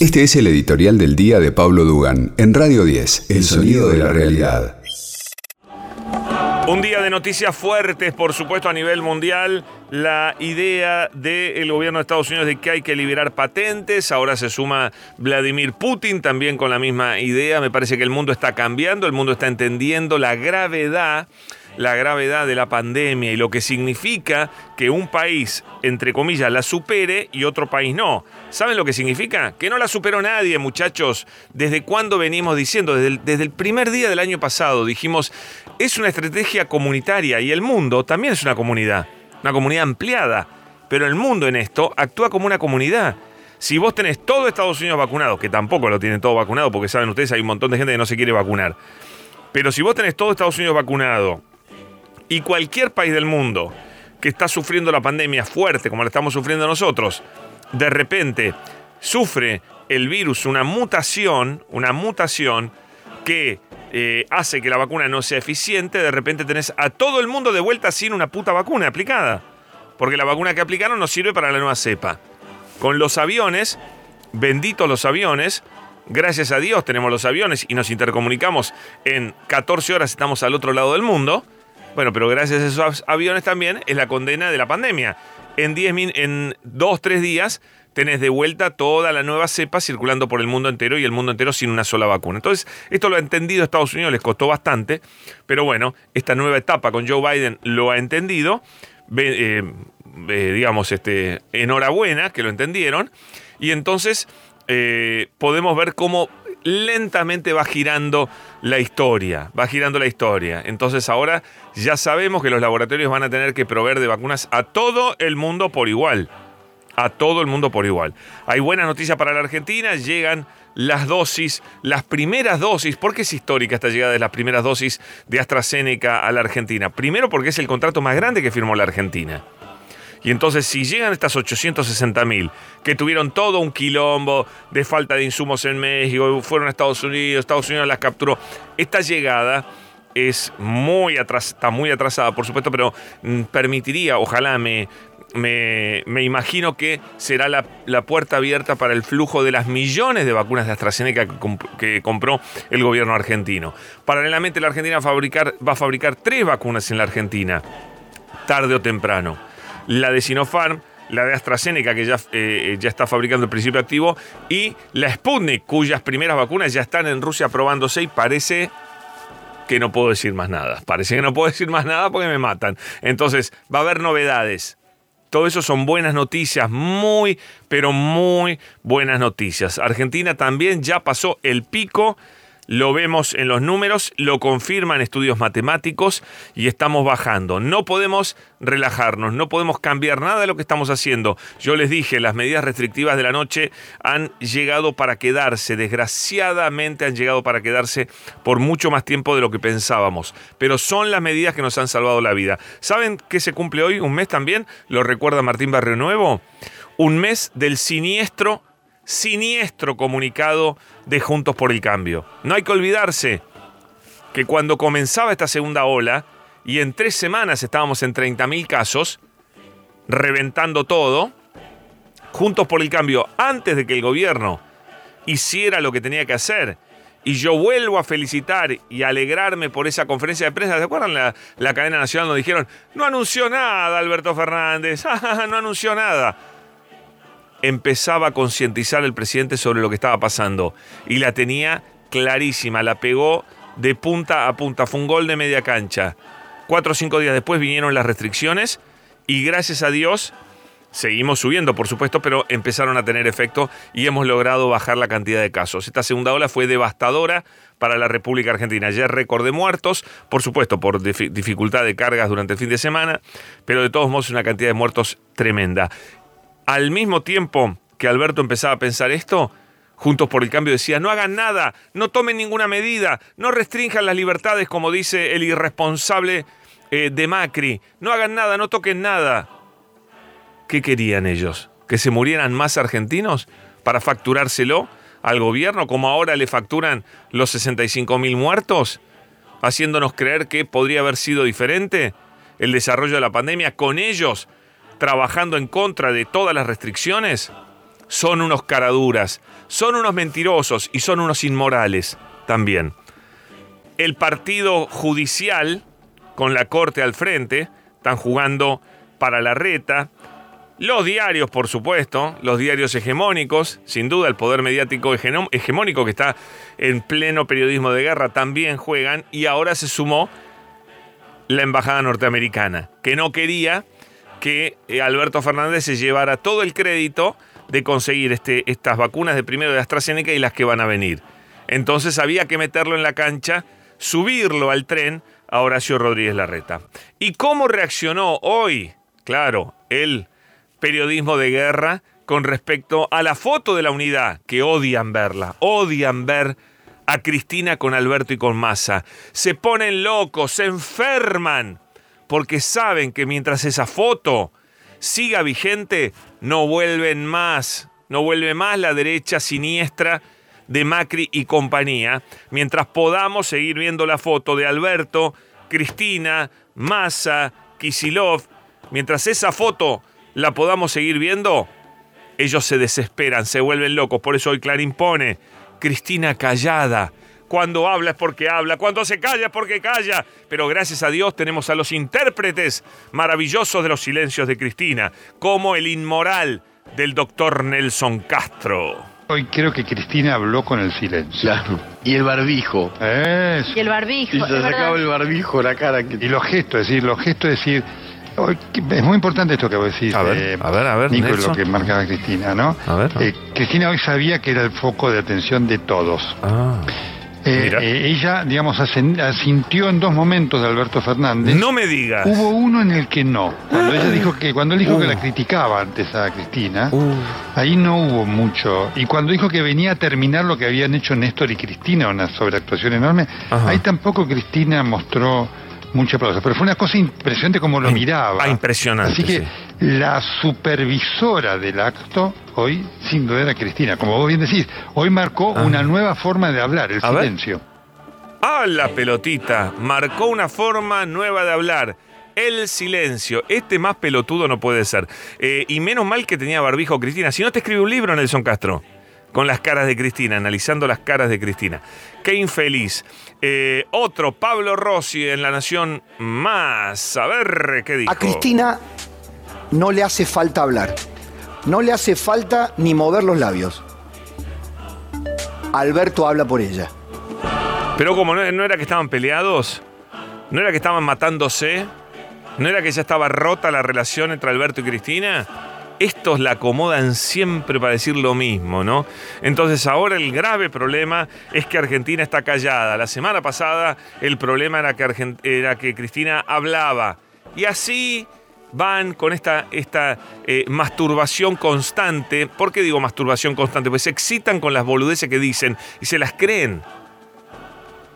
Este es el editorial del día de Pablo Dugan en Radio 10, El sonido de la realidad. Un día de noticias fuertes, por supuesto, a nivel mundial. La idea del gobierno de Estados Unidos de que hay que liberar patentes. Ahora se suma Vladimir Putin también con la misma idea. Me parece que el mundo está cambiando, el mundo está entendiendo la gravedad la gravedad de la pandemia y lo que significa que un país, entre comillas, la supere y otro país no. ¿Saben lo que significa? Que no la superó nadie, muchachos. ¿Desde cuándo venimos diciendo? Desde el, desde el primer día del año pasado dijimos, es una estrategia comunitaria y el mundo también es una comunidad, una comunidad ampliada. Pero el mundo en esto actúa como una comunidad. Si vos tenés todo Estados Unidos vacunado, que tampoco lo tienen todo vacunado, porque saben ustedes, hay un montón de gente que no se quiere vacunar. Pero si vos tenés todo Estados Unidos vacunado, y cualquier país del mundo que está sufriendo la pandemia fuerte como la estamos sufriendo nosotros, de repente sufre el virus una mutación, una mutación que eh, hace que la vacuna no sea eficiente, de repente tenés a todo el mundo de vuelta sin una puta vacuna aplicada. Porque la vacuna que aplicaron no sirve para la nueva cepa. Con los aviones, benditos los aviones, gracias a Dios tenemos los aviones y nos intercomunicamos en 14 horas, estamos al otro lado del mundo. Bueno, pero gracias a esos aviones también es la condena de la pandemia. En 10 en 2 3 días tenés de vuelta toda la nueva cepa circulando por el mundo entero y el mundo entero sin una sola vacuna. Entonces, esto lo ha entendido Estados Unidos, les costó bastante, pero bueno, esta nueva etapa con Joe Biden lo ha entendido. Eh, digamos, este, enhorabuena que lo entendieron. Y entonces eh, podemos ver cómo lentamente va girando la historia, va girando la historia. Entonces ahora ya sabemos que los laboratorios van a tener que proveer de vacunas a todo el mundo por igual. A todo el mundo por igual. Hay buenas noticias para la Argentina, llegan las dosis, las primeras dosis, porque es histórica esta llegada de las primeras dosis de AstraZeneca a la Argentina. Primero porque es el contrato más grande que firmó la Argentina. Y entonces si llegan estas 860 mil, que tuvieron todo un quilombo de falta de insumos en México, fueron a Estados Unidos, Estados Unidos las capturó, esta llegada es muy atrasada, está muy atrasada, por supuesto, pero mm, permitiría, ojalá me, me, imagino que será la, puerta abierta para el flujo de las millones de vacunas de AstraZeneca que, compró el gobierno argentino. Paralelamente, la Argentina va a fabricar tres vacunas en la Argentina, tarde o temprano la de Sinopharm, la de AstraZeneca, que ya, eh, ya está fabricando el principio activo, y la Sputnik, cuyas primeras vacunas ya están en Rusia probándose y parece que no puedo decir más nada. Parece que no puedo decir más nada porque me matan. Entonces, va a haber novedades. Todo eso son buenas noticias, muy, pero muy buenas noticias. Argentina también ya pasó el pico lo vemos en los números, lo confirman estudios matemáticos y estamos bajando. No podemos relajarnos, no podemos cambiar nada de lo que estamos haciendo. Yo les dije, las medidas restrictivas de la noche han llegado para quedarse, desgraciadamente han llegado para quedarse por mucho más tiempo de lo que pensábamos, pero son las medidas que nos han salvado la vida. ¿Saben qué se cumple hoy? Un mes también, lo recuerda Martín Barrio Nuevo, un mes del siniestro siniestro comunicado de Juntos por el Cambio. No hay que olvidarse que cuando comenzaba esta segunda ola, y en tres semanas estábamos en 30.000 casos, reventando todo, Juntos por el Cambio, antes de que el gobierno hiciera lo que tenía que hacer, y yo vuelvo a felicitar y alegrarme por esa conferencia de prensa. ¿Se acuerdan la, la cadena nacional? Nos dijeron, no anunció nada Alberto Fernández, no anunció nada empezaba a concientizar el presidente sobre lo que estaba pasando y la tenía clarísima, la pegó de punta a punta, fue un gol de media cancha. Cuatro o cinco días después vinieron las restricciones y gracias a Dios seguimos subiendo, por supuesto, pero empezaron a tener efecto y hemos logrado bajar la cantidad de casos. Esta segunda ola fue devastadora para la República Argentina. Ya récord de muertos, por supuesto, por dificultad de cargas durante el fin de semana, pero de todos modos una cantidad de muertos tremenda. Al mismo tiempo que Alberto empezaba a pensar esto, Juntos por el Cambio decía, no hagan nada, no tomen ninguna medida, no restrinjan las libertades como dice el irresponsable eh, de Macri, no hagan nada, no toquen nada. ¿Qué querían ellos? ¿Que se murieran más argentinos para facturárselo al gobierno como ahora le facturan los 65 mil muertos? Haciéndonos creer que podría haber sido diferente el desarrollo de la pandemia con ellos trabajando en contra de todas las restricciones? son unos caraduras, son unos mentirosos y son unos inmorales también. El partido judicial, con la corte al frente, están jugando para la reta. Los diarios, por supuesto, los diarios hegemónicos, sin duda el poder mediático hegemónico que está en pleno periodismo de guerra también juegan y ahora se sumó la embajada norteamericana, que no quería que eh, Alberto Fernández se llevara todo el crédito de conseguir este, estas vacunas de primero de AstraZeneca y las que van a venir. Entonces había que meterlo en la cancha, subirlo al tren a Horacio Rodríguez Larreta. ¿Y cómo reaccionó hoy, claro, el periodismo de guerra con respecto a la foto de la unidad, que odian verla, odian ver a Cristina con Alberto y con Massa. Se ponen locos, se enferman, porque saben que mientras esa foto siga vigente, no vuelven más, no vuelve más la derecha siniestra de Macri y compañía, mientras podamos seguir viendo la foto de Alberto, Cristina, Massa, Kisilov, mientras esa foto la podamos seguir viendo, ellos se desesperan, se vuelven locos. Por eso hoy Clarín pone, Cristina callada, cuando habla es porque habla, cuando se calla es porque calla. Pero gracias a Dios tenemos a los intérpretes maravillosos de los silencios de Cristina, como el inmoral del doctor Nelson Castro. Hoy creo que Cristina habló con el silencio. Claro. Y el barbijo. Y el barbijo. Y se sacaba el barbijo, la cara. Que... Y los gestos, es decir, los gestos, es decir, es muy importante esto que vos decís, a ver, eh, a ver, a ver Nico, lo que marcaba Cristina, ¿no? A ver. Eh, Cristina hoy sabía que era el foco de atención de todos. Ah. Eh, eh, ella, digamos, asintió en dos momentos de Alberto Fernández. No me digas. Hubo uno en el que no. Cuando ella dijo que, cuando él dijo que la uh. criticaba antes a Cristina, uh. ahí no hubo mucho. Y cuando dijo que venía a terminar lo que habían hecho Néstor y Cristina, una sobreactuación enorme, ahí tampoco Cristina mostró mucha aplauso. Pero fue una cosa impresionante como lo miraba. Ah, impresionante. Así que la supervisora del acto hoy, sin duda, era Cristina. Como vos bien decís, hoy marcó ah. una nueva forma de hablar, el silencio. ¡Ah, la pelotita! Marcó una forma nueva de hablar. El silencio. Este más pelotudo no puede ser. Eh, y menos mal que tenía barbijo Cristina. Si no te escribe un libro, Nelson Castro con las caras de Cristina, analizando las caras de Cristina. Qué infeliz. Eh, otro, Pablo Rossi en La Nación Más. A ver qué dijo. A Cristina no le hace falta hablar. No le hace falta ni mover los labios. Alberto habla por ella. Pero como no, no era que estaban peleados, no era que estaban matándose, no era que ya estaba rota la relación entre Alberto y Cristina estos la acomodan siempre para decir lo mismo, ¿no? Entonces ahora el grave problema es que Argentina está callada. La semana pasada el problema era que, Cristina hablaba. Y así van con esta, esta eh, masturbación constante. ¿Por qué digo masturbación constante? Pues se excitan con las boludeces que dicen y se las creen.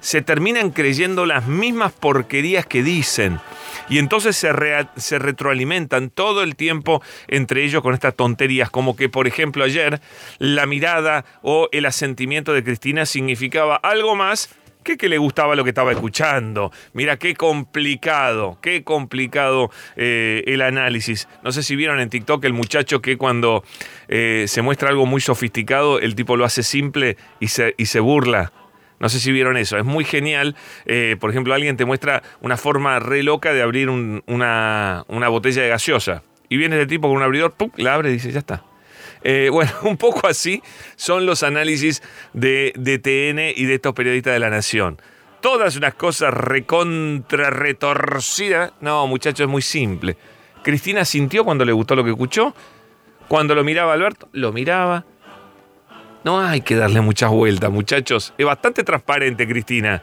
Se terminan creyendo las mismas porquerías que dicen. Y entonces se, se retroalimentan todo el tiempo entre ellos con estas tonterías, como que, por ejemplo, ayer la mirada o el asentimiento de Cristina significaba algo más que que le gustaba lo que estaba escuchando. Mira qué complicado, qué complicado eh, el análisis. No sé si vieron en TikTok el muchacho que cuando eh, se muestra algo muy sofisticado, el tipo lo hace simple y se, y se burla. No sé si vieron eso, es muy genial. Eh, por ejemplo, alguien te muestra una forma re loca de abrir una, botella de gaseosa. Y viene este tipo con un abridor, ¡pum! la abre y dice, ya está. Eh, bueno, un poco así son los análisis de, de TN y de estos periodistas de la Nación. Todas unas cosas recontra retorcidas. No, muchachos, es muy simple. Cristina sintió cuando le gustó lo que escuchó. Cuando lo miraba Alberto, lo miraba. No hay que darle muchas vueltas, muchachos. Es bastante transparente, Cristina.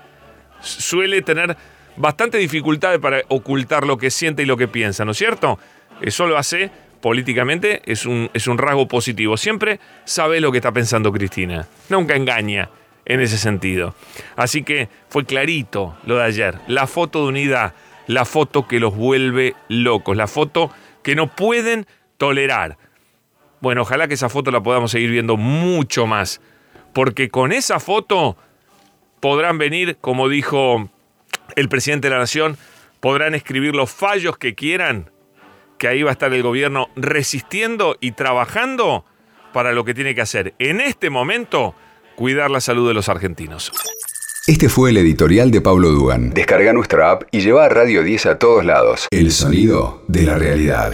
Suele tener bastante dificultades para ocultar lo que siente y lo que piensa, ¿no es cierto? Eso lo hace políticamente, es un, es un rasgo positivo. Siempre sabe lo que está pensando Cristina. Nunca engaña en ese sentido. Así que fue clarito lo de ayer. La foto de unidad, la foto que los vuelve locos, la foto que no pueden tolerar. Bueno, ojalá que esa foto la podamos seguir viendo mucho más, porque con esa foto podrán venir, como dijo el presidente de la Nación, podrán escribir los fallos que quieran, que ahí va a estar el gobierno resistiendo y trabajando para lo que tiene que hacer en este momento, cuidar la salud de los argentinos. Este fue el editorial de Pablo Dugan. Descarga nuestra app y lleva a Radio 10 a todos lados. El sonido de la realidad.